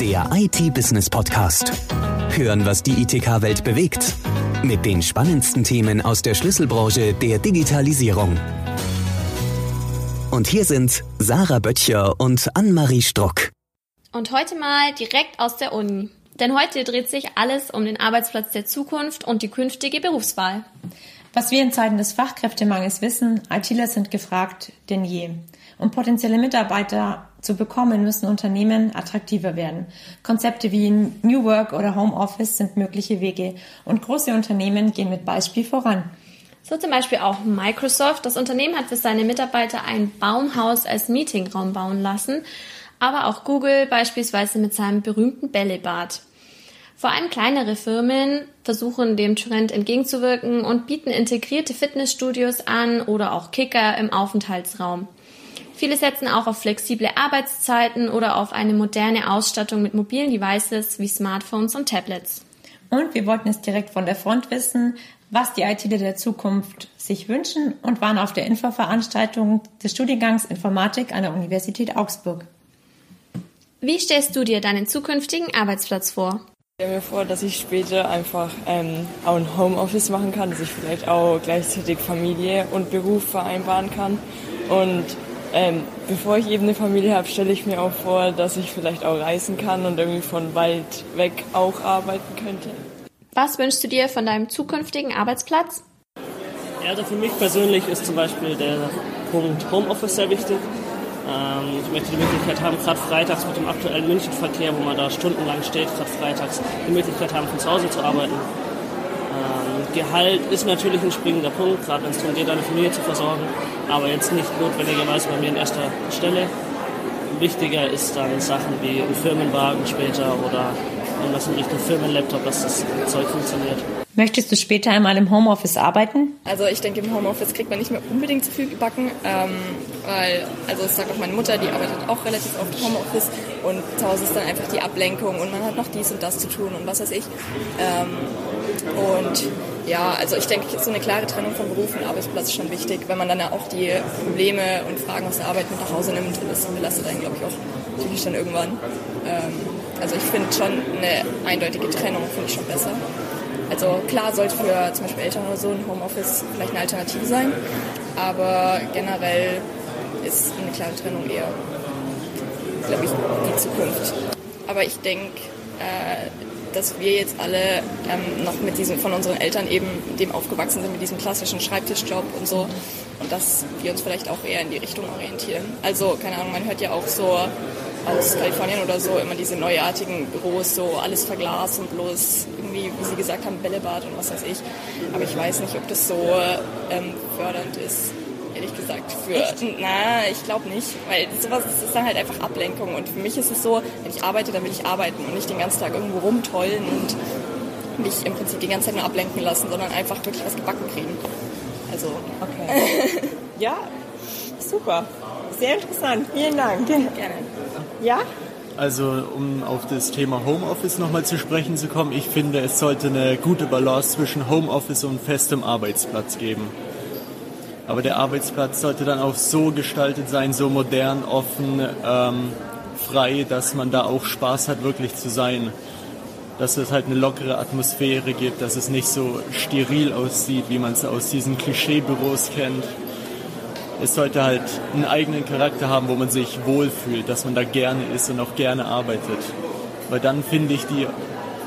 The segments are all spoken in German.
der IT-Business-Podcast. Hören, was die ITK-Welt bewegt. Mit den spannendsten Themen aus der Schlüsselbranche der Digitalisierung. Und hier sind Sarah Böttcher und Annemarie Struck. Und heute mal direkt aus der Uni. Denn heute dreht sich alles um den Arbeitsplatz der Zukunft und die künftige Berufswahl. Was wir in Zeiten des Fachkräftemangels wissen, ITler sind gefragt denn je. Um potenzielle Mitarbeiter zu bekommen, müssen Unternehmen attraktiver werden. Konzepte wie New Work oder Homeoffice sind mögliche Wege und große Unternehmen gehen mit Beispiel voran. So zum Beispiel auch Microsoft. Das Unternehmen hat für seine Mitarbeiter ein Baumhaus als Meetingraum bauen lassen, aber auch Google beispielsweise mit seinem berühmten Bällebad. Vor allem kleinere Firmen versuchen dem Trend entgegenzuwirken und bieten integrierte Fitnessstudios an oder auch Kicker im Aufenthaltsraum. Viele setzen auch auf flexible Arbeitszeiten oder auf eine moderne Ausstattung mit mobilen Devices wie Smartphones und Tablets. Und wir wollten es direkt von der Front wissen, was die ITler der Zukunft sich wünschen und waren auf der Infoveranstaltung des Studiengangs Informatik an der Universität Augsburg. Wie stellst du dir deinen zukünftigen Arbeitsplatz vor? Ich stelle mir vor, dass ich später einfach ähm, auch ein Homeoffice machen kann, dass ich vielleicht auch gleichzeitig Familie und Beruf vereinbaren kann und ähm, bevor ich eben eine Familie habe, stelle ich mir auch vor, dass ich vielleicht auch reisen kann und irgendwie von weit weg auch arbeiten könnte. Was wünschst du dir von deinem zukünftigen Arbeitsplatz? Ja, also für mich persönlich ist zum Beispiel der Punkt Homeoffice sehr wichtig. Ähm, ich möchte die Möglichkeit haben, gerade freitags mit dem aktuellen Münchenverkehr, wo man da stundenlang steht, gerade freitags die Möglichkeit haben, von zu Hause zu arbeiten. Gehalt ist natürlich ein springender Punkt, gerade wenn es darum geht, eine Familie zu versorgen, aber jetzt nicht notwendigerweise bei mir in erster Stelle. Wichtiger ist dann Sachen wie ein Firmenwagen später oder irgendwas in Richtung Firmenlaptop, dass das Zeug funktioniert. Möchtest du später einmal im Homeoffice arbeiten? Also ich denke, im Homeoffice kriegt man nicht mehr unbedingt zu viel gebacken, ähm, weil, also das sagt auch meine Mutter, die arbeitet auch relativ oft Homeoffice und zu Hause ist dann einfach die Ablenkung und man hat noch dies und das zu tun und was weiß ich. Ähm, und ja, also ich denke, so eine klare Trennung von Beruf und Arbeitsplatz ist schon wichtig, wenn man dann auch die Probleme und Fragen aus der Arbeit mit nach Hause nimmt. Und das belastet einen, glaube ich, auch psychisch dann irgendwann. Ähm, also ich finde schon eine eindeutige Trennung, finde ich schon besser. Also klar sollte für zum Beispiel Eltern oder so ein Homeoffice vielleicht eine Alternative sein, aber generell ist eine klare Trennung eher, glaube ich, die Zukunft. Aber ich denke, äh, dass wir jetzt alle ähm, noch mit diesem, von unseren Eltern eben dem aufgewachsen sind, mit diesem klassischen Schreibtischjob und so. Und dass wir uns vielleicht auch eher in die Richtung orientieren. Also, keine Ahnung, man hört ja auch so aus Kalifornien oder so immer diese neuartigen Büros, so alles verglast und bloß irgendwie, wie Sie gesagt haben, Bällebad und was weiß ich. Aber ich weiß nicht, ob das so ähm, fördernd ist ehrlich gesagt. Für, Echt? Na, ich glaube nicht, weil sowas ist dann halt einfach Ablenkung. Und für mich ist es so, wenn ich arbeite, dann will ich arbeiten und nicht den ganzen Tag irgendwo rumtollen und mich im Prinzip die ganze Zeit nur ablenken lassen, sondern einfach wirklich was gebacken kriegen. Also. Okay. ja, super. Sehr interessant. Vielen Dank. Gerne. Ja? Also um auf das Thema Homeoffice nochmal zu sprechen zu kommen, ich finde, es sollte eine gute Balance zwischen Homeoffice und festem Arbeitsplatz geben. Aber der Arbeitsplatz sollte dann auch so gestaltet sein, so modern, offen, ähm, frei, dass man da auch Spaß hat, wirklich zu sein. Dass es halt eine lockere Atmosphäre gibt, dass es nicht so steril aussieht, wie man es aus diesen Klischeebüros kennt. Es sollte halt einen eigenen Charakter haben, wo man sich wohlfühlt, dass man da gerne ist und auch gerne arbeitet. Weil dann finde ich die,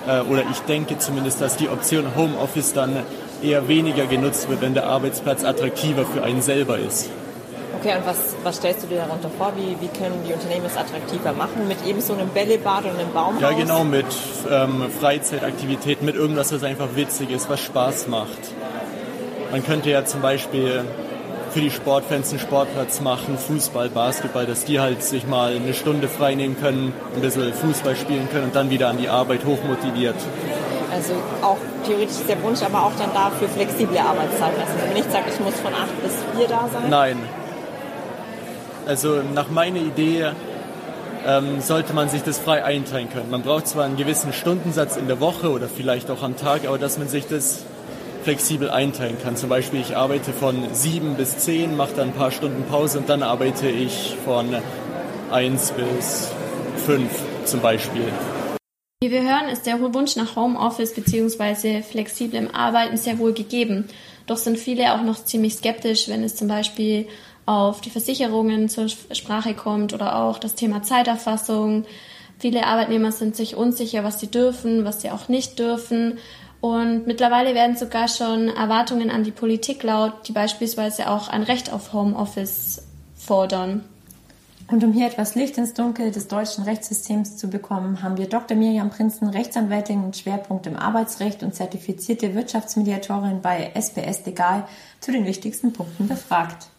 äh, oder ich denke zumindest, dass die Option Homeoffice dann eher weniger genutzt wird, wenn der Arbeitsplatz attraktiver für einen selber ist. Okay, und was, was stellst du dir darunter vor? Wie, wie können die Unternehmen es attraktiver machen? Mit eben so einem Bällebad und einem Baumhaus? Ja, genau, mit ähm, Freizeitaktivitäten, mit irgendwas, was einfach witzig ist, was Spaß macht. Man könnte ja zum Beispiel für die Sportfans einen Sportplatz machen, Fußball, Basketball, dass die halt sich mal eine Stunde frei nehmen können, ein bisschen Fußball spielen können und dann wieder an die Arbeit hochmotiviert. Also auch theoretisch ist der Wunsch aber auch dann da für flexible Arbeitszeiten. Also wenn man nicht sagt, ich muss von 8 bis 4 da sein? Nein. Also nach meiner Idee ähm, sollte man sich das frei einteilen können. Man braucht zwar einen gewissen Stundensatz in der Woche oder vielleicht auch am Tag, aber dass man sich das flexibel einteilen kann. Zum Beispiel, ich arbeite von 7 bis 10, mache dann ein paar Stunden Pause und dann arbeite ich von 1 bis 5 zum Beispiel. Wie wir hören, ist der Wunsch nach Homeoffice bzw. flexiblem Arbeiten sehr wohl gegeben. Doch sind viele auch noch ziemlich skeptisch, wenn es zum Beispiel auf die Versicherungen zur Sprache kommt oder auch das Thema Zeiterfassung. Viele Arbeitnehmer sind sich unsicher, was sie dürfen, was sie auch nicht dürfen. Und mittlerweile werden sogar schon Erwartungen an die Politik laut, die beispielsweise auch ein Recht auf Homeoffice fordern. Und um hier etwas Licht ins Dunkel des deutschen Rechtssystems zu bekommen, haben wir Dr. Miriam Prinzen, Rechtsanwältin mit Schwerpunkt im Arbeitsrecht und zertifizierte Wirtschaftsmediatorin bei SPS Legal, zu den wichtigsten Punkten befragt.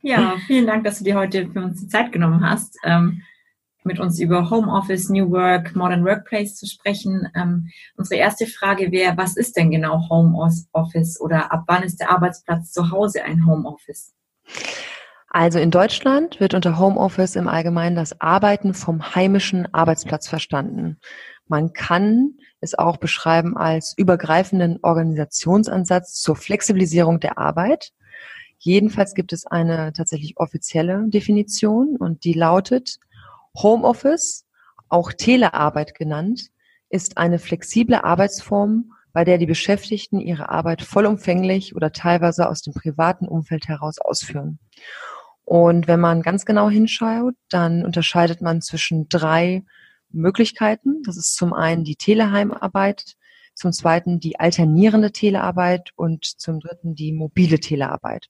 Ja, vielen Dank, dass du dir heute für uns die Zeit genommen hast, ähm, mit uns über Homeoffice, New Work, Modern Workplace zu sprechen. Ähm, unsere erste Frage wäre, was ist denn genau Homeoffice oder ab wann ist der Arbeitsplatz zu Hause ein Homeoffice? Also in Deutschland wird unter Homeoffice im Allgemeinen das Arbeiten vom heimischen Arbeitsplatz verstanden. Man kann es auch beschreiben als übergreifenden Organisationsansatz zur Flexibilisierung der Arbeit. Jedenfalls gibt es eine tatsächlich offizielle Definition und die lautet, Homeoffice, auch Telearbeit genannt, ist eine flexible Arbeitsform, bei der die Beschäftigten ihre Arbeit vollumfänglich oder teilweise aus dem privaten Umfeld heraus ausführen. Und wenn man ganz genau hinschaut, dann unterscheidet man zwischen drei Möglichkeiten. Das ist zum einen die Teleheimarbeit, zum zweiten die alternierende Telearbeit und zum dritten die mobile Telearbeit.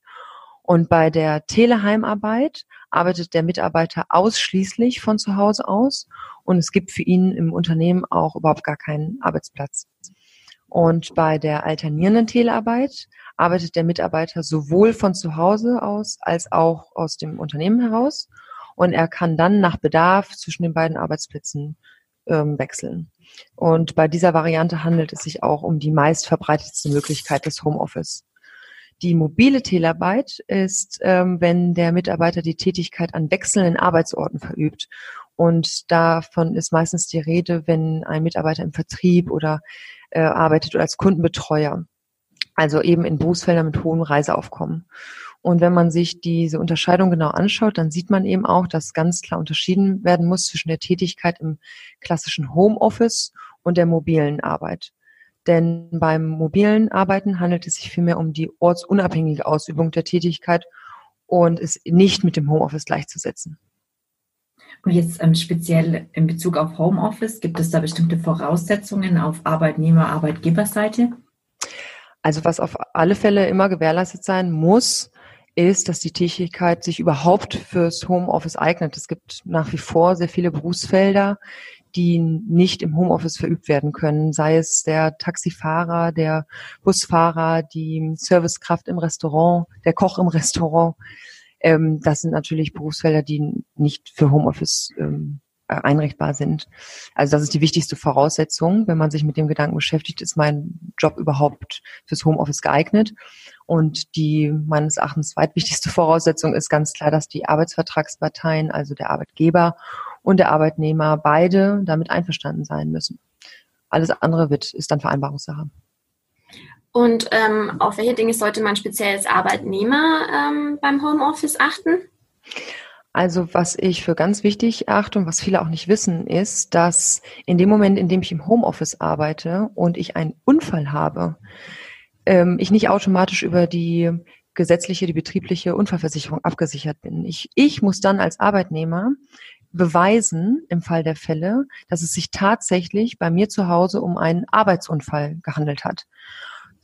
Und bei der Teleheimarbeit arbeitet der Mitarbeiter ausschließlich von zu Hause aus und es gibt für ihn im Unternehmen auch überhaupt gar keinen Arbeitsplatz. Und bei der alternierenden Telearbeit arbeitet der Mitarbeiter sowohl von zu Hause aus als auch aus dem Unternehmen heraus. Und er kann dann nach Bedarf zwischen den beiden Arbeitsplätzen ähm, wechseln. Und bei dieser Variante handelt es sich auch um die meistverbreitetste Möglichkeit des Homeoffice. Die mobile Telearbeit ist, ähm, wenn der Mitarbeiter die Tätigkeit an wechselnden Arbeitsorten verübt. Und davon ist meistens die Rede, wenn ein Mitarbeiter im Vertrieb oder äh, arbeitet oder als Kundenbetreuer. Also eben in Berufsfeldern mit hohem Reiseaufkommen. Und wenn man sich diese Unterscheidung genau anschaut, dann sieht man eben auch, dass ganz klar unterschieden werden muss zwischen der Tätigkeit im klassischen Homeoffice und der mobilen Arbeit. Denn beim mobilen Arbeiten handelt es sich vielmehr um die ortsunabhängige Ausübung der Tätigkeit und ist nicht mit dem Homeoffice gleichzusetzen. Und jetzt ähm, speziell in Bezug auf Homeoffice, gibt es da bestimmte Voraussetzungen auf Arbeitnehmer-, Arbeitgeberseite? Also was auf alle Fälle immer gewährleistet sein muss, ist, dass die Tätigkeit sich überhaupt fürs Homeoffice eignet. Es gibt nach wie vor sehr viele Berufsfelder, die nicht im Homeoffice verübt werden können, sei es der Taxifahrer, der Busfahrer, die Servicekraft im Restaurant, der Koch im Restaurant. Ähm, das sind natürlich Berufsfelder, die nicht für Homeoffice ähm, äh, einrichtbar sind. Also das ist die wichtigste Voraussetzung, wenn man sich mit dem Gedanken beschäftigt, ist mein Job überhaupt fürs Homeoffice geeignet? Und die meines Erachtens zweitwichtigste Voraussetzung ist ganz klar, dass die Arbeitsvertragsparteien, also der Arbeitgeber und der Arbeitnehmer, beide damit einverstanden sein müssen. Alles andere wird, ist dann Vereinbarungssache. Und ähm, auf welche Dinge sollte man speziell als Arbeitnehmer ähm, beim Homeoffice achten? Also was ich für ganz wichtig achte und was viele auch nicht wissen, ist, dass in dem Moment, in dem ich im Homeoffice arbeite und ich einen Unfall habe, ähm, ich nicht automatisch über die gesetzliche, die betriebliche Unfallversicherung abgesichert bin. Ich, ich muss dann als Arbeitnehmer beweisen, im Fall der Fälle, dass es sich tatsächlich bei mir zu Hause um einen Arbeitsunfall gehandelt hat.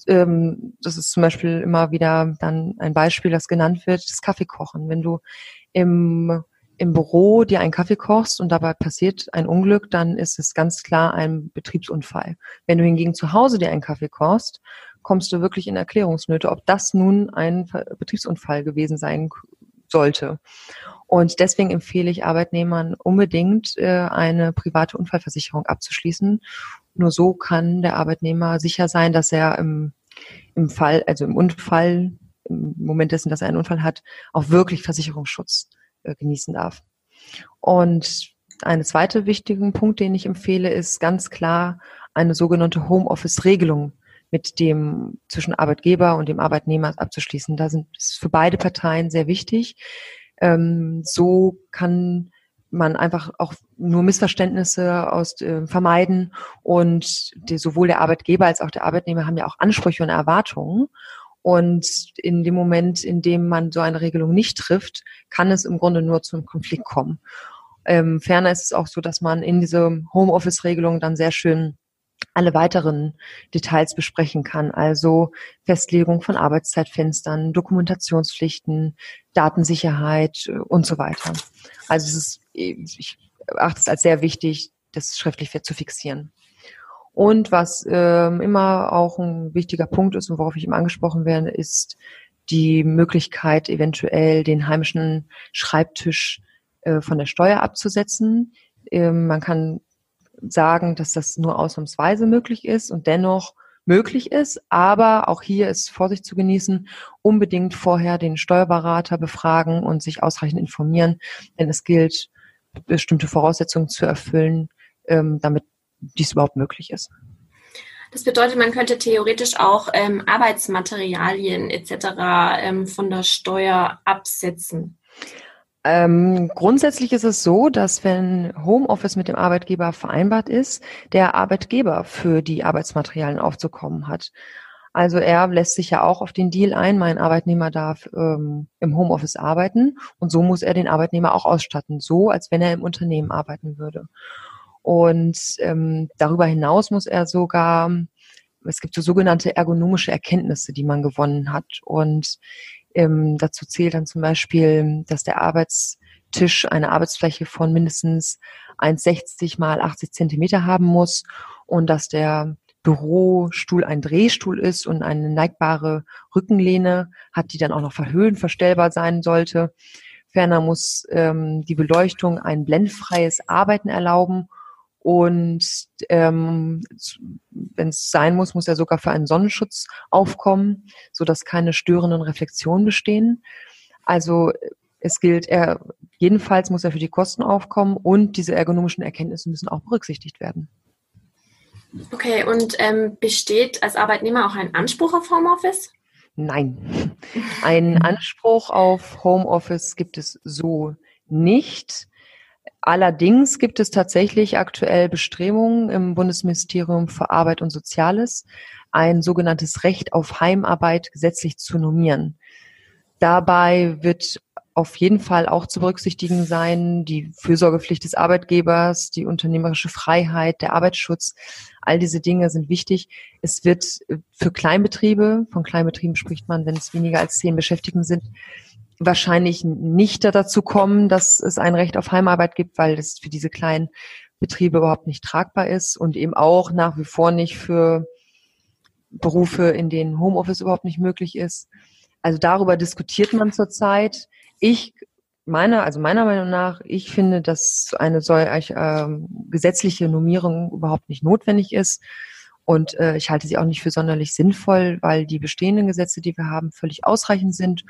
Ähm, das ist zum Beispiel immer wieder dann ein Beispiel, das genannt wird, das Kaffeekochen. Wenn du im, im Büro dir einen Kaffee kochst und dabei passiert ein Unglück, dann ist es ganz klar ein Betriebsunfall. Wenn du hingegen zu Hause dir einen Kaffee kochst, kommst du wirklich in Erklärungsnöte, ob das nun ein Betriebsunfall gewesen sein sollte. Und deswegen empfehle ich Arbeitnehmern unbedingt, äh, eine private Unfallversicherung abzuschließen. Nur so kann der Arbeitnehmer sicher sein, dass er im, im Fall, also im Unfall im Moment dessen, dass er einen Unfall hat, auch wirklich Versicherungsschutz äh, genießen darf. Und eine zweite wichtigen Punkt, den ich empfehle, ist ganz klar eine sogenannte Homeoffice-Regelung mit dem zwischen Arbeitgeber und dem Arbeitnehmer abzuschließen. Da sind ist für beide Parteien sehr wichtig. Ähm, so kann man einfach auch nur Missverständnisse aus äh, vermeiden und die, sowohl der Arbeitgeber als auch der Arbeitnehmer haben ja auch Ansprüche und Erwartungen. Und in dem Moment, in dem man so eine Regelung nicht trifft, kann es im Grunde nur zum Konflikt kommen. Ähm, ferner ist es auch so, dass man in diese Homeoffice-Regelung dann sehr schön alle weiteren Details besprechen kann. Also Festlegung von Arbeitszeitfenstern, Dokumentationspflichten, Datensicherheit äh, und so weiter. Also es ist, ich achte es als sehr wichtig, das schriftlich zu fixieren. Und was ähm, immer auch ein wichtiger Punkt ist und worauf ich immer angesprochen werde, ist die Möglichkeit, eventuell den heimischen Schreibtisch äh, von der Steuer abzusetzen. Ähm, man kann sagen, dass das nur ausnahmsweise möglich ist und dennoch möglich ist. Aber auch hier ist Vorsicht zu genießen, unbedingt vorher den Steuerberater befragen und sich ausreichend informieren, denn es gilt, bestimmte Voraussetzungen zu erfüllen, ähm, damit dies überhaupt möglich ist. Das bedeutet, man könnte theoretisch auch ähm, Arbeitsmaterialien etc. Ähm, von der Steuer absetzen. Ähm, grundsätzlich ist es so, dass wenn Homeoffice mit dem Arbeitgeber vereinbart ist, der Arbeitgeber für die Arbeitsmaterialien aufzukommen hat. Also er lässt sich ja auch auf den Deal ein, mein Arbeitnehmer darf ähm, im Homeoffice arbeiten und so muss er den Arbeitnehmer auch ausstatten, so als wenn er im Unternehmen arbeiten würde. Und ähm, darüber hinaus muss er sogar, es gibt so sogenannte ergonomische Erkenntnisse, die man gewonnen hat. Und ähm, dazu zählt dann zum Beispiel, dass der Arbeitstisch eine Arbeitsfläche von mindestens 1,60 mal 80 Zentimeter haben muss und dass der Bürostuhl ein Drehstuhl ist und eine neigbare Rückenlehne hat, die dann auch noch verhöhlen verstellbar sein sollte. Ferner muss ähm, die Beleuchtung ein blendfreies Arbeiten erlauben und ähm, wenn es sein muss, muss er sogar für einen Sonnenschutz aufkommen, so dass keine störenden Reflexionen bestehen. Also es gilt, er jedenfalls muss er für die Kosten aufkommen und diese ergonomischen Erkenntnisse müssen auch berücksichtigt werden. Okay, und ähm, besteht als Arbeitnehmer auch ein Anspruch auf Homeoffice? Nein, einen Anspruch auf Homeoffice gibt es so nicht. Allerdings gibt es tatsächlich aktuell Bestrebungen im Bundesministerium für Arbeit und Soziales, ein sogenanntes Recht auf Heimarbeit gesetzlich zu normieren. Dabei wird auf jeden Fall auch zu berücksichtigen sein, die Fürsorgepflicht des Arbeitgebers, die unternehmerische Freiheit, der Arbeitsschutz. All diese Dinge sind wichtig. Es wird für Kleinbetriebe, von Kleinbetrieben spricht man, wenn es weniger als zehn Beschäftigten sind, wahrscheinlich nicht dazu kommen, dass es ein Recht auf Heimarbeit gibt, weil das für diese kleinen Betriebe überhaupt nicht tragbar ist und eben auch nach wie vor nicht für Berufe, in denen Homeoffice überhaupt nicht möglich ist. Also darüber diskutiert man zurzeit. Ich meiner, also meiner Meinung nach, ich finde, dass eine solche äh, gesetzliche Normierung überhaupt nicht notwendig ist. Und äh, ich halte sie auch nicht für sonderlich sinnvoll, weil die bestehenden Gesetze, die wir haben, völlig ausreichend sind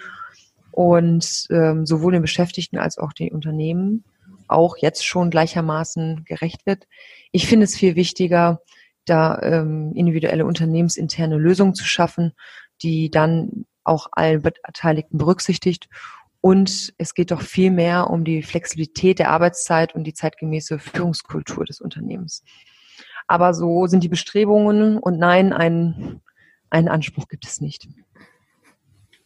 und ähm, sowohl den Beschäftigten als auch den Unternehmen auch jetzt schon gleichermaßen gerecht wird. Ich finde es viel wichtiger, da ähm, individuelle unternehmensinterne Lösungen zu schaffen, die dann auch allen Beteiligten berücksichtigt. Und es geht doch viel mehr um die Flexibilität der Arbeitszeit und die zeitgemäße Führungskultur des Unternehmens. Aber so sind die Bestrebungen und nein, einen, einen Anspruch gibt es nicht.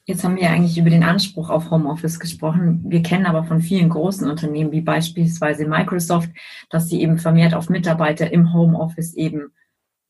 Jetzt haben wir ja eigentlich über den Anspruch auf Homeoffice gesprochen. Wir kennen aber von vielen großen Unternehmen, wie beispielsweise Microsoft, dass sie eben vermehrt auf Mitarbeiter im Homeoffice eben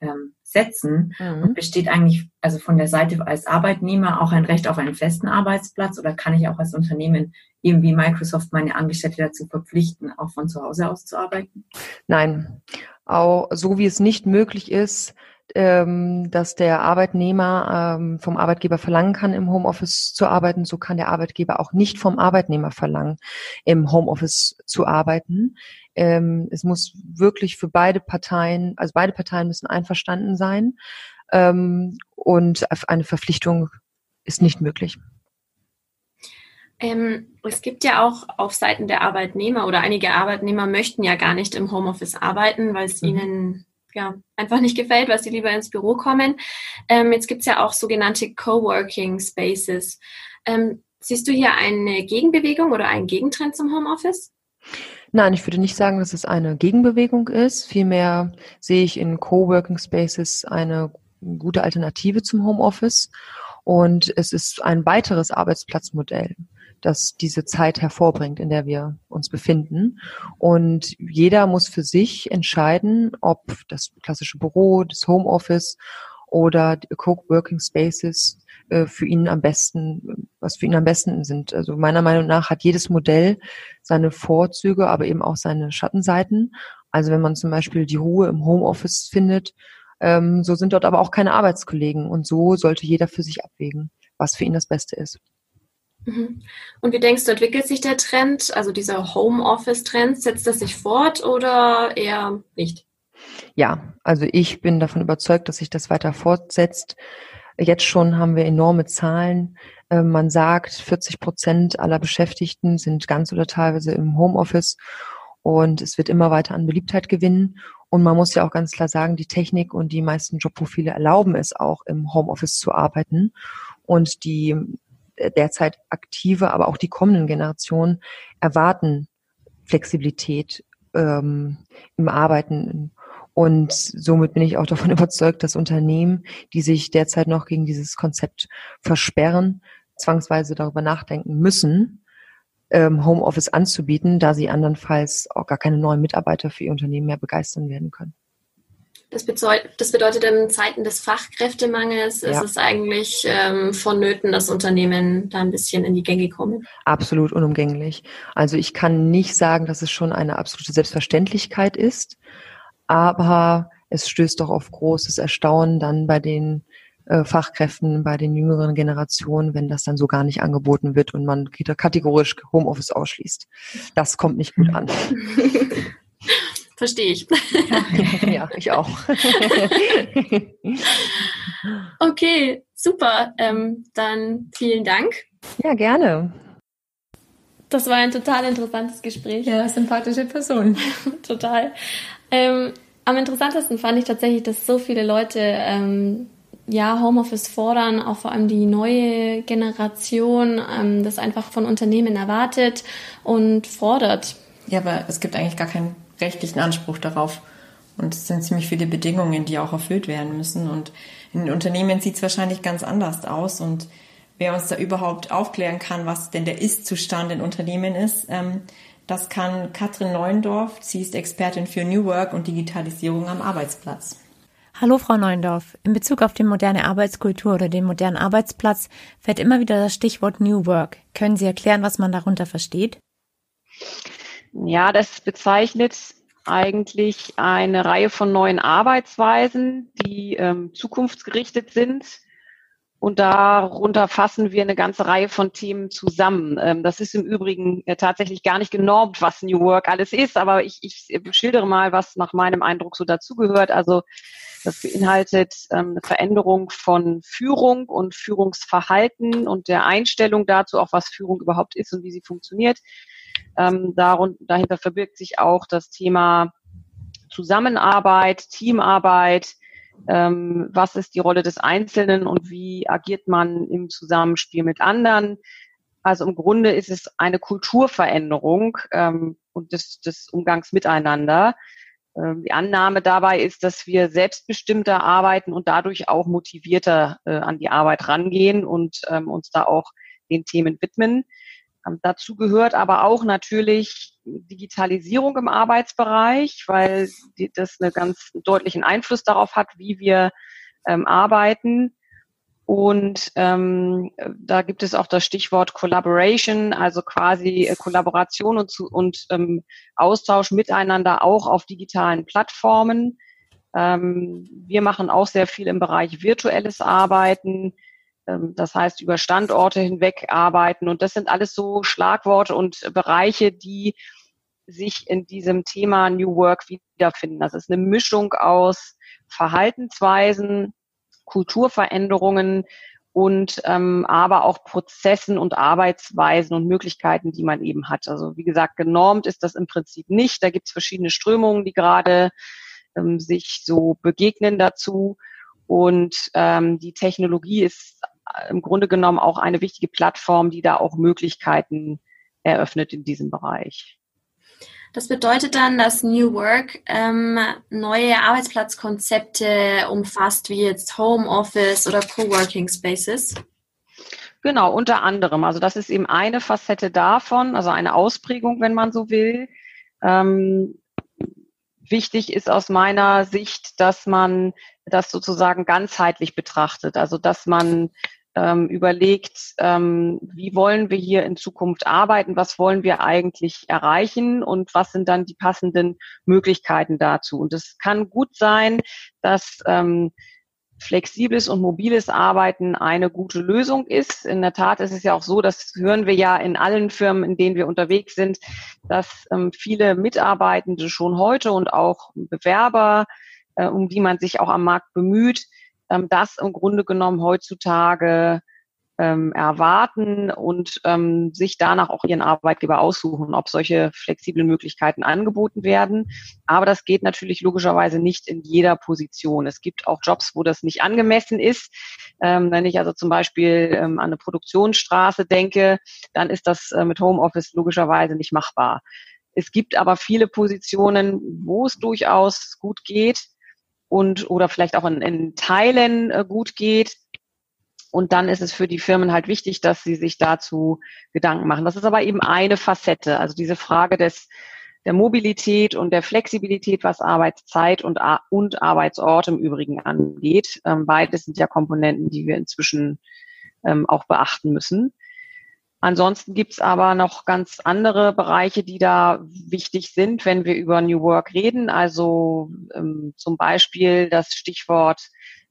ähm, setzen. Mhm. Und besteht eigentlich also von der Seite als Arbeitnehmer auch ein Recht auf einen festen Arbeitsplatz oder kann ich auch als Unternehmen eben wie Microsoft meine Angestellte dazu verpflichten, auch von zu Hause aus zu arbeiten? Nein. Auch so wie es nicht möglich ist, ähm, dass der Arbeitnehmer ähm, vom Arbeitgeber verlangen kann, im Homeoffice zu arbeiten, so kann der Arbeitgeber auch nicht vom Arbeitnehmer verlangen, im Homeoffice zu arbeiten. Ähm, es muss wirklich für beide Parteien, also beide Parteien müssen einverstanden sein ähm, und eine Verpflichtung ist nicht möglich. Ähm, es gibt ja auch auf Seiten der Arbeitnehmer oder einige Arbeitnehmer möchten ja gar nicht im Homeoffice arbeiten, weil es mhm. ihnen ja, einfach nicht gefällt, weil sie lieber ins Büro kommen. Ähm, jetzt gibt es ja auch sogenannte Coworking Spaces. Ähm, siehst du hier eine Gegenbewegung oder einen Gegentrend zum Homeoffice? Nein, ich würde nicht sagen, dass es eine Gegenbewegung ist. Vielmehr sehe ich in Coworking Spaces eine gute Alternative zum Homeoffice. Und es ist ein weiteres Arbeitsplatzmodell, das diese Zeit hervorbringt, in der wir uns befinden. Und jeder muss für sich entscheiden, ob das klassische Büro, das Homeoffice oder Co-working Spaces äh, für ihn am besten, was für ihn am besten sind. Also meiner Meinung nach hat jedes Modell seine Vorzüge, aber eben auch seine Schattenseiten. Also wenn man zum Beispiel die Ruhe im Homeoffice findet, ähm, so sind dort aber auch keine Arbeitskollegen und so sollte jeder für sich abwägen, was für ihn das Beste ist. Mhm. Und wie denkst du, entwickelt sich der Trend, also dieser Homeoffice-Trend, setzt das sich fort oder eher nicht? Ja, also ich bin davon überzeugt, dass sich das weiter fortsetzt. Jetzt schon haben wir enorme Zahlen. Ähm, man sagt, 40 Prozent aller Beschäftigten sind ganz oder teilweise im Homeoffice und es wird immer weiter an Beliebtheit gewinnen. Und man muss ja auch ganz klar sagen, die Technik und die meisten Jobprofile erlauben es auch im Homeoffice zu arbeiten. Und die derzeit aktive, aber auch die kommenden Generationen erwarten Flexibilität ähm, im Arbeiten und somit bin ich auch davon überzeugt, dass Unternehmen, die sich derzeit noch gegen dieses Konzept versperren, zwangsweise darüber nachdenken müssen, ähm, Homeoffice anzubieten, da sie andernfalls auch gar keine neuen Mitarbeiter für ihr Unternehmen mehr begeistern werden können. Das bedeutet, das bedeutet in Zeiten des Fachkräftemangels ja. ist es eigentlich ähm, vonnöten, dass Unternehmen da ein bisschen in die Gänge kommen. Absolut unumgänglich. Also ich kann nicht sagen, dass es schon eine absolute Selbstverständlichkeit ist, aber es stößt doch auf großes Erstaunen dann bei den äh, Fachkräften, bei den jüngeren Generationen, wenn das dann so gar nicht angeboten wird und man kategorisch Homeoffice ausschließt. Das kommt nicht gut an. Verstehe ich. ja, ich auch. okay, super. Ähm, dann vielen Dank. Ja, gerne. Das war ein total interessantes Gespräch. Ja, sympathische Person. total. Ähm, am interessantesten fand ich tatsächlich, dass so viele Leute ähm, ja Homeoffice fordern, auch vor allem die neue Generation, ähm, das einfach von Unternehmen erwartet und fordert. Ja, aber es gibt eigentlich gar keinen rechtlichen Anspruch darauf. Und es sind ziemlich viele Bedingungen, die auch erfüllt werden müssen. Und in Unternehmen sieht es wahrscheinlich ganz anders aus. Und wer uns da überhaupt aufklären kann, was denn der Ist-Zustand in Unternehmen ist, ähm, das kann Katrin Neuendorf. Sie ist Expertin für New Work und Digitalisierung am Arbeitsplatz. Hallo Frau Neuendorf. In Bezug auf die moderne Arbeitskultur oder den modernen Arbeitsplatz fällt immer wieder das Stichwort New Work. Können Sie erklären, was man darunter versteht? Ja, das bezeichnet eigentlich eine Reihe von neuen Arbeitsweisen, die ähm, zukunftsgerichtet sind, und darunter fassen wir eine ganze Reihe von Themen zusammen. Ähm, das ist im Übrigen äh, tatsächlich gar nicht genormt, was New Work alles ist, aber ich, ich schildere mal, was nach meinem Eindruck so dazugehört. Also das beinhaltet ähm, eine Veränderung von Führung und Führungsverhalten und der Einstellung dazu, auch was Führung überhaupt ist und wie sie funktioniert. Ähm, dahinter verbirgt sich auch das Thema Zusammenarbeit, Teamarbeit, ähm, was ist die Rolle des Einzelnen und wie agiert man im Zusammenspiel mit anderen. Also im Grunde ist es eine Kulturveränderung ähm, und des, des Umgangs miteinander. Ähm, die Annahme dabei ist, dass wir selbstbestimmter arbeiten und dadurch auch motivierter äh, an die Arbeit rangehen und ähm, uns da auch den Themen widmen. Ähm, dazu gehört aber auch natürlich Digitalisierung im Arbeitsbereich, weil das einen ganz deutlichen Einfluss darauf hat, wie wir ähm, arbeiten. Und ähm, da gibt es auch das Stichwort Collaboration, also quasi äh, Kollaboration und, und ähm, Austausch miteinander auch auf digitalen Plattformen. Ähm, wir machen auch sehr viel im Bereich virtuelles Arbeiten. Ähm, das heißt, über Standorte hinweg arbeiten. Und das sind alles so Schlagworte und Bereiche, die sich in diesem Thema New Work wiederfinden. Das ist eine Mischung aus Verhaltensweisen, Kulturveränderungen und ähm, aber auch Prozessen und Arbeitsweisen und Möglichkeiten, die man eben hat. Also wie gesagt, genormt ist das im Prinzip nicht. Da gibt es verschiedene Strömungen, die gerade ähm, sich so begegnen dazu. Und ähm, die Technologie ist im Grunde genommen auch eine wichtige Plattform, die da auch Möglichkeiten eröffnet in diesem Bereich. Das bedeutet dann, dass New Work ähm, neue Arbeitsplatzkonzepte umfasst, wie jetzt Homeoffice oder Coworking Spaces. Genau, unter anderem. Also das ist eben eine Facette davon, also eine Ausprägung, wenn man so will. Ähm, wichtig ist aus meiner Sicht, dass man das sozusagen ganzheitlich betrachtet. Also dass man ähm, überlegt, ähm, wie wollen wir hier in Zukunft arbeiten, was wollen wir eigentlich erreichen und was sind dann die passenden Möglichkeiten dazu. Und es kann gut sein, dass ähm, flexibles und mobiles Arbeiten eine gute Lösung ist. In der Tat ist es ja auch so, das hören wir ja in allen Firmen, in denen wir unterwegs sind, dass ähm, viele Mitarbeitende schon heute und auch Bewerber, äh, um die man sich auch am Markt bemüht, ähm, das im Grunde genommen heutzutage ähm, erwarten und ähm, sich danach auch ihren Arbeitgeber aussuchen, ob solche flexiblen Möglichkeiten angeboten werden. Aber das geht natürlich logischerweise nicht in jeder Position. Es gibt auch Jobs, wo das nicht angemessen ist. Ähm, wenn ich also zum Beispiel ähm, an eine Produktionsstraße denke, dann ist das äh, mit Homeoffice logischerweise nicht machbar. Es gibt aber viele Positionen, wo es durchaus gut geht und oder vielleicht auch in, in Teilen äh, gut geht. Und dann ist es für die Firmen halt wichtig, dass sie sich dazu Gedanken machen. Das ist aber eben eine Facette. Also diese Frage des, der Mobilität und der Flexibilität, was Arbeitszeit und, und Arbeitsort im Übrigen angeht. Ähm, beides sind ja Komponenten, die wir inzwischen ähm, auch beachten müssen. Ansonsten gibt's aber noch ganz andere Bereiche, die da wichtig sind, wenn wir über New Work reden. Also ähm, zum Beispiel das Stichwort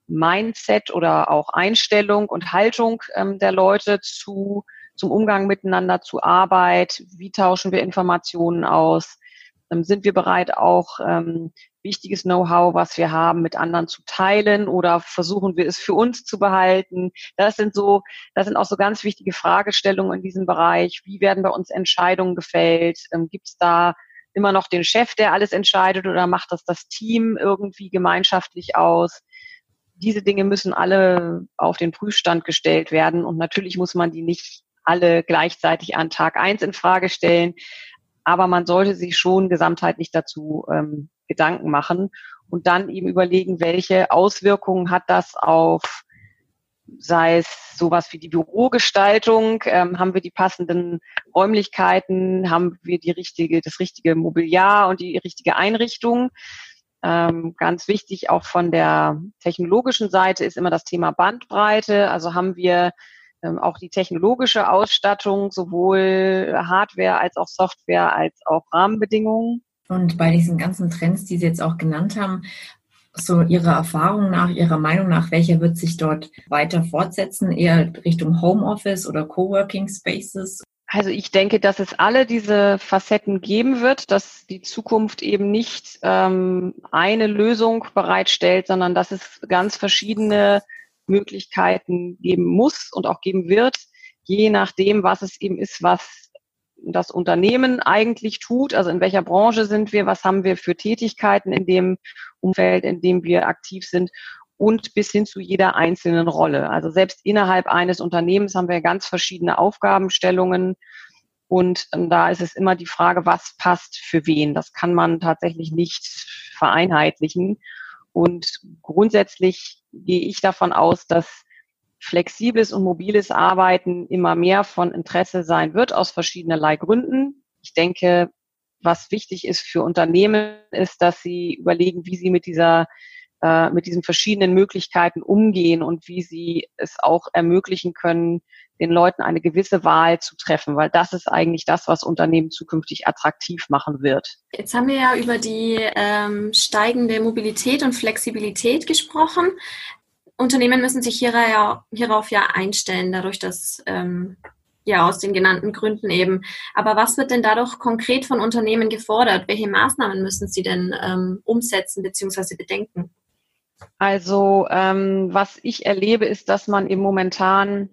Mindset oder auch Einstellung und Haltung ähm, der Leute zu, zum Umgang miteinander, zu Arbeit. Wie tauschen wir Informationen aus? Ähm, sind wir bereit, auch ähm, wichtiges Know-how, was wir haben, mit anderen zu teilen oder versuchen wir es für uns zu behalten? Das sind so, das sind auch so ganz wichtige Fragestellungen in diesem Bereich. Wie werden bei uns Entscheidungen gefällt? Ähm, Gibt es da immer noch den Chef, der alles entscheidet oder macht das das Team irgendwie gemeinschaftlich aus? Diese Dinge müssen alle auf den Prüfstand gestellt werden und natürlich muss man die nicht alle gleichzeitig an Tag eins in Frage stellen aber man sollte sich schon gesamtheitlich dazu ähm, Gedanken machen und dann eben überlegen, welche Auswirkungen hat das auf sei es sowas wie die Bürogestaltung, ähm, haben wir die passenden Räumlichkeiten, haben wir die richtige, das richtige Mobiliar und die richtige Einrichtung. Ähm, ganz wichtig auch von der technologischen Seite ist immer das Thema Bandbreite. Also haben wir auch die technologische Ausstattung, sowohl Hardware als auch Software als auch Rahmenbedingungen. Und bei diesen ganzen Trends, die Sie jetzt auch genannt haben, so Ihrer Erfahrung nach, Ihrer Meinung nach, welcher wird sich dort weiter fortsetzen? Eher Richtung Homeoffice oder Coworking Spaces? Also ich denke, dass es alle diese Facetten geben wird, dass die Zukunft eben nicht ähm, eine Lösung bereitstellt, sondern dass es ganz verschiedene Möglichkeiten geben muss und auch geben wird, je nachdem, was es eben ist, was das Unternehmen eigentlich tut, also in welcher Branche sind wir, was haben wir für Tätigkeiten in dem Umfeld, in dem wir aktiv sind und bis hin zu jeder einzelnen Rolle. Also selbst innerhalb eines Unternehmens haben wir ganz verschiedene Aufgabenstellungen und da ist es immer die Frage, was passt für wen. Das kann man tatsächlich nicht vereinheitlichen. Und grundsätzlich gehe ich davon aus, dass flexibles und mobiles Arbeiten immer mehr von Interesse sein wird aus verschiedenerlei Gründen. Ich denke, was wichtig ist für Unternehmen, ist, dass sie überlegen, wie sie mit dieser äh, mit diesen verschiedenen Möglichkeiten umgehen und wie sie es auch ermöglichen können, den Leuten eine gewisse Wahl zu treffen, weil das ist eigentlich das, was Unternehmen zukünftig attraktiv machen wird. Jetzt haben wir ja über die ähm, steigende Mobilität und Flexibilität gesprochen. Unternehmen müssen sich hierauf, hierauf ja einstellen, dadurch, dass ähm, ja aus den genannten Gründen eben. Aber was wird denn dadurch konkret von Unternehmen gefordert? Welche Maßnahmen müssen sie denn ähm, umsetzen bzw. bedenken? Also ähm, was ich erlebe, ist, dass man eben momentan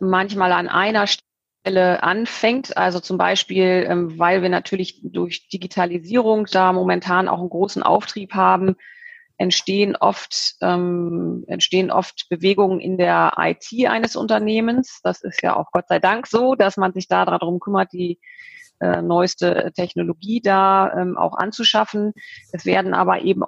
manchmal an einer Stelle anfängt. Also zum Beispiel, ähm, weil wir natürlich durch Digitalisierung da momentan auch einen großen Auftrieb haben, entstehen oft, ähm, entstehen oft Bewegungen in der IT eines Unternehmens. Das ist ja auch Gott sei Dank so, dass man sich da darum kümmert, die äh, neueste Technologie da ähm, auch anzuschaffen. Es werden aber eben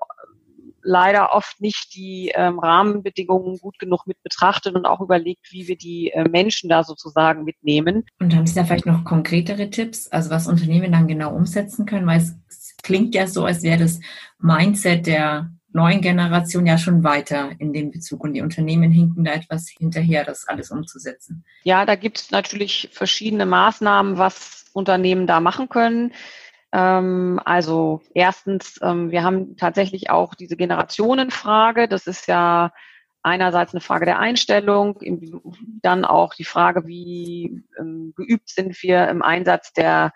leider oft nicht die ähm, Rahmenbedingungen gut genug mit betrachtet und auch überlegt, wie wir die äh, Menschen da sozusagen mitnehmen. Und haben Sie da vielleicht noch konkretere Tipps, also was Unternehmen dann genau umsetzen können? Weil es, es klingt ja so, als wäre das Mindset der neuen Generation ja schon weiter in dem Bezug und die Unternehmen hinken da etwas hinterher, das alles umzusetzen. Ja, da gibt es natürlich verschiedene Maßnahmen, was Unternehmen da machen können. Ähm, also erstens, ähm, wir haben tatsächlich auch diese Generationenfrage. Das ist ja einerseits eine Frage der Einstellung, dann auch die Frage, wie ähm, geübt sind wir im Einsatz der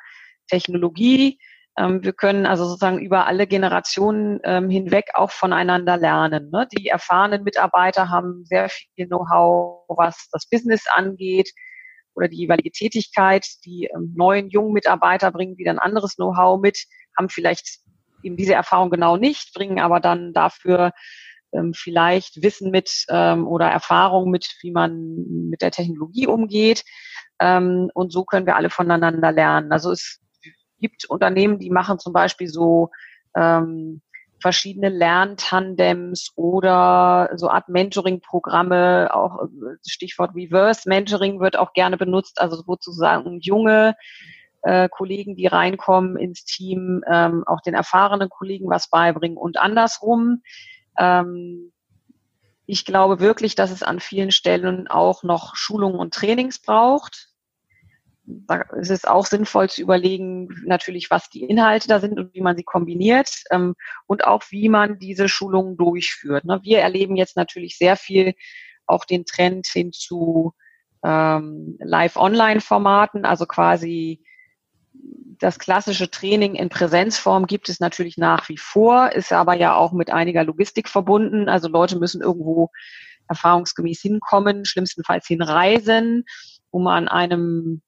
Technologie. Ähm, wir können also sozusagen über alle Generationen ähm, hinweg auch voneinander lernen. Ne? Die erfahrenen Mitarbeiter haben sehr viel Know-how, was das Business angeht oder die jeweilige Tätigkeit. Die ähm, neuen jungen Mitarbeiter bringen wieder ein anderes Know-how mit, haben vielleicht eben diese Erfahrung genau nicht, bringen aber dann dafür ähm, vielleicht Wissen mit ähm, oder Erfahrung mit, wie man mit der Technologie umgeht. Und so können wir alle voneinander lernen. Also es gibt Unternehmen, die machen zum Beispiel so ähm, verschiedene Lerntandems oder so Art Mentoring-Programme, auch äh, Stichwort Reverse Mentoring wird auch gerne benutzt, also sozusagen junge äh, Kollegen, die reinkommen ins Team, ähm, auch den erfahrenen Kollegen was beibringen und andersrum. Ähm, ich glaube wirklich, dass es an vielen Stellen auch noch Schulungen und Trainings braucht da ist es auch sinnvoll zu überlegen, natürlich, was die Inhalte da sind und wie man sie kombiniert ähm, und auch, wie man diese Schulungen durchführt. Ne? Wir erleben jetzt natürlich sehr viel auch den Trend hin zu ähm, Live-Online-Formaten, also quasi das klassische Training in Präsenzform gibt es natürlich nach wie vor, ist aber ja auch mit einiger Logistik verbunden. Also Leute müssen irgendwo erfahrungsgemäß hinkommen, schlimmstenfalls hinreisen, um an einem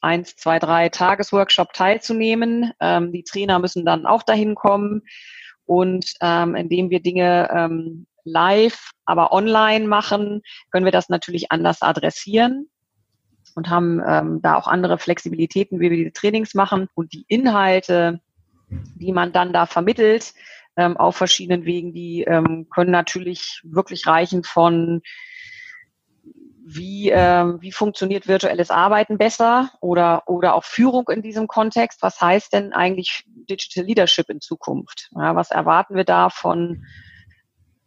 eins, zwei, drei Tagesworkshop teilzunehmen. Ähm, die Trainer müssen dann auch dahin kommen. Und ähm, indem wir Dinge ähm, live, aber online machen, können wir das natürlich anders adressieren und haben ähm, da auch andere Flexibilitäten, wie wir diese Trainings machen. Und die Inhalte, die man dann da vermittelt, ähm, auf verschiedenen Wegen, die ähm, können natürlich wirklich reichen von wie, ähm, wie funktioniert virtuelles Arbeiten besser oder, oder auch Führung in diesem Kontext? Was heißt denn eigentlich Digital Leadership in Zukunft? Ja, was erwarten wir da von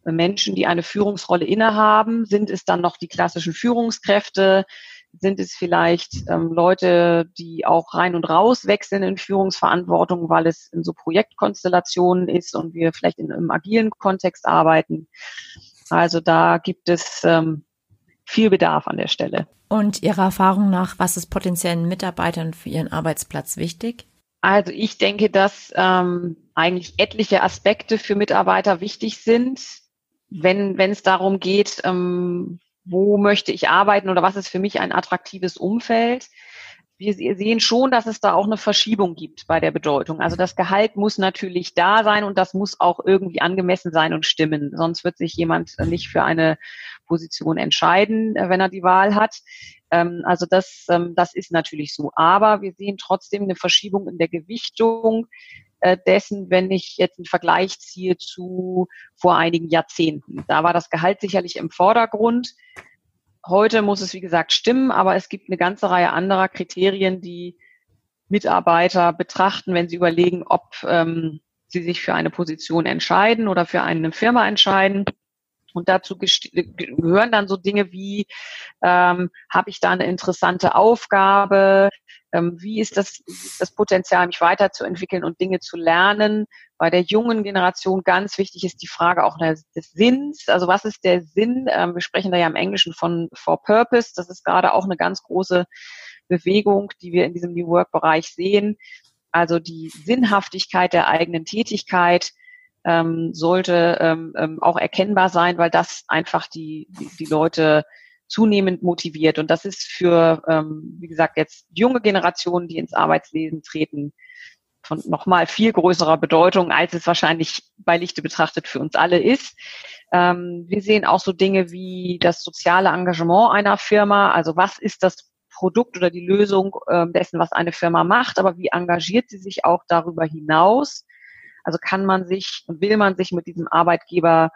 Menschen, die eine Führungsrolle innehaben? Sind es dann noch die klassischen Führungskräfte? Sind es vielleicht ähm, Leute, die auch rein und raus wechseln in Führungsverantwortung, weil es in so Projektkonstellationen ist und wir vielleicht in einem agilen Kontext arbeiten? Also da gibt es ähm, viel Bedarf an der Stelle. Und Ihrer Erfahrung nach, was ist potenziellen Mitarbeitern für ihren Arbeitsplatz wichtig? Also ich denke, dass ähm, eigentlich etliche Aspekte für Mitarbeiter wichtig sind, wenn wenn es darum geht, ähm, wo möchte ich arbeiten oder was ist für mich ein attraktives Umfeld. Wir sehen schon, dass es da auch eine Verschiebung gibt bei der Bedeutung. Also das Gehalt muss natürlich da sein und das muss auch irgendwie angemessen sein und stimmen. Sonst wird sich jemand nicht für eine Position entscheiden, äh, wenn er die Wahl hat. Ähm, also das, ähm, das ist natürlich so. Aber wir sehen trotzdem eine Verschiebung in der Gewichtung äh, dessen, wenn ich jetzt einen Vergleich ziehe zu vor einigen Jahrzehnten. Da war das Gehalt sicherlich im Vordergrund. Heute muss es, wie gesagt, stimmen, aber es gibt eine ganze Reihe anderer Kriterien, die Mitarbeiter betrachten, wenn sie überlegen, ob ähm, sie sich für eine Position entscheiden oder für eine Firma entscheiden. Und dazu gehören dann so Dinge wie, ähm, habe ich da eine interessante Aufgabe? Ähm, wie ist das, das Potenzial, mich weiterzuentwickeln und Dinge zu lernen? Bei der jungen Generation ganz wichtig ist die Frage auch des Sinns. Also was ist der Sinn? Ähm, wir sprechen da ja im Englischen von For Purpose. Das ist gerade auch eine ganz große Bewegung, die wir in diesem New Work-Bereich sehen. Also die Sinnhaftigkeit der eigenen Tätigkeit, ähm, sollte ähm, ähm, auch erkennbar sein, weil das einfach die, die, die Leute zunehmend motiviert. Und das ist für, ähm, wie gesagt, jetzt junge Generationen, die ins Arbeitsleben treten, von nochmal viel größerer Bedeutung, als es wahrscheinlich bei Lichte betrachtet für uns alle ist. Ähm, wir sehen auch so Dinge wie das soziale Engagement einer Firma. Also was ist das Produkt oder die Lösung äh, dessen, was eine Firma macht, aber wie engagiert sie sich auch darüber hinaus? Also kann man sich und will man sich mit diesem Arbeitgeber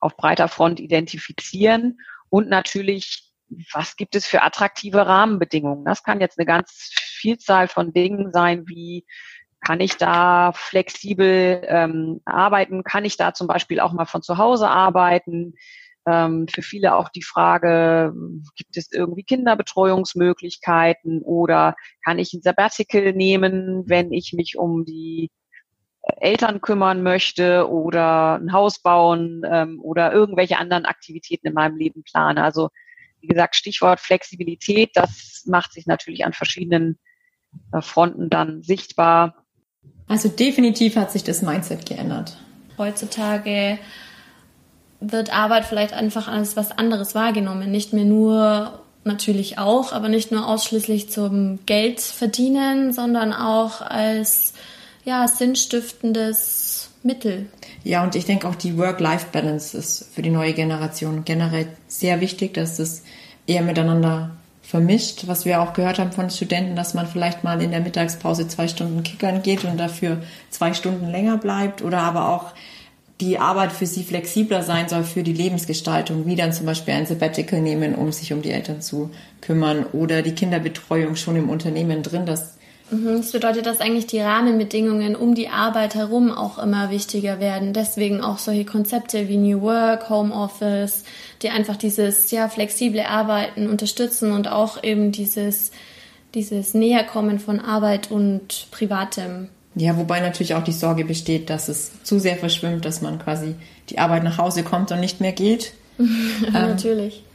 auf breiter Front identifizieren und natürlich, was gibt es für attraktive Rahmenbedingungen? Das kann jetzt eine ganz Vielzahl von Dingen sein, wie kann ich da flexibel ähm, arbeiten? Kann ich da zum Beispiel auch mal von zu Hause arbeiten? Ähm, für viele auch die Frage, gibt es irgendwie Kinderbetreuungsmöglichkeiten oder kann ich ein Sabbatical nehmen, wenn ich mich um die Eltern kümmern möchte oder ein Haus bauen ähm, oder irgendwelche anderen Aktivitäten in meinem Leben plane. Also wie gesagt, Stichwort Flexibilität, das macht sich natürlich an verschiedenen äh, Fronten dann sichtbar. Also definitiv hat sich das Mindset geändert. Heutzutage wird Arbeit vielleicht einfach als was anderes wahrgenommen. Nicht mehr nur, natürlich auch, aber nicht nur ausschließlich zum Geld verdienen, sondern auch als ja, sinnstiftendes Mittel. Ja, und ich denke auch die Work-Life-Balance ist für die neue Generation generell sehr wichtig, dass es eher miteinander vermischt, was wir auch gehört haben von Studenten, dass man vielleicht mal in der Mittagspause zwei Stunden kickern geht und dafür zwei Stunden länger bleibt oder aber auch die Arbeit für sie flexibler sein soll für die Lebensgestaltung, wie dann zum Beispiel ein Sabbatical nehmen, um sich um die Eltern zu kümmern oder die Kinderbetreuung schon im Unternehmen drin, dass das bedeutet, dass eigentlich die Rahmenbedingungen um die Arbeit herum auch immer wichtiger werden. Deswegen auch solche Konzepte wie New Work, Home Office, die einfach dieses ja flexible Arbeiten unterstützen und auch eben dieses dieses Näherkommen von Arbeit und Privatem. Ja, wobei natürlich auch die Sorge besteht, dass es zu sehr verschwimmt, dass man quasi die Arbeit nach Hause kommt und nicht mehr geht. ähm, natürlich ähm,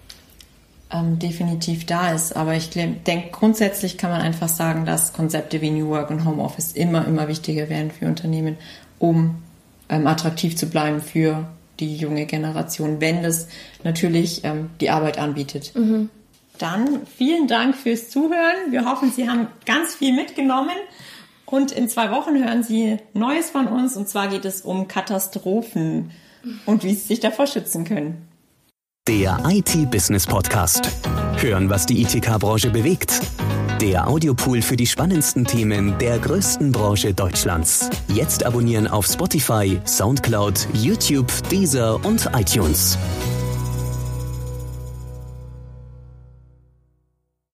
definitiv da ist. Aber ich denke, grundsätzlich kann man einfach sagen, dass Konzepte wie New Work und Homeoffice immer, immer wichtiger werden für Unternehmen, um ähm, attraktiv zu bleiben für die junge Generation, wenn das natürlich ähm, die Arbeit anbietet. Mhm. Dann vielen Dank fürs Zuhören. Wir hoffen, Sie haben ganz viel mitgenommen. Und in zwei Wochen hören Sie Neues von uns. Und zwar geht es um Katastrophen und wie Sie sich davor schützen können. Der IT-Business Podcast. Hören, was die ITK-Branche bewegt. Der Audiopool für die spannendsten Themen der größten Branche Deutschlands. Jetzt abonnieren auf Spotify, Soundcloud, YouTube, Deezer und iTunes.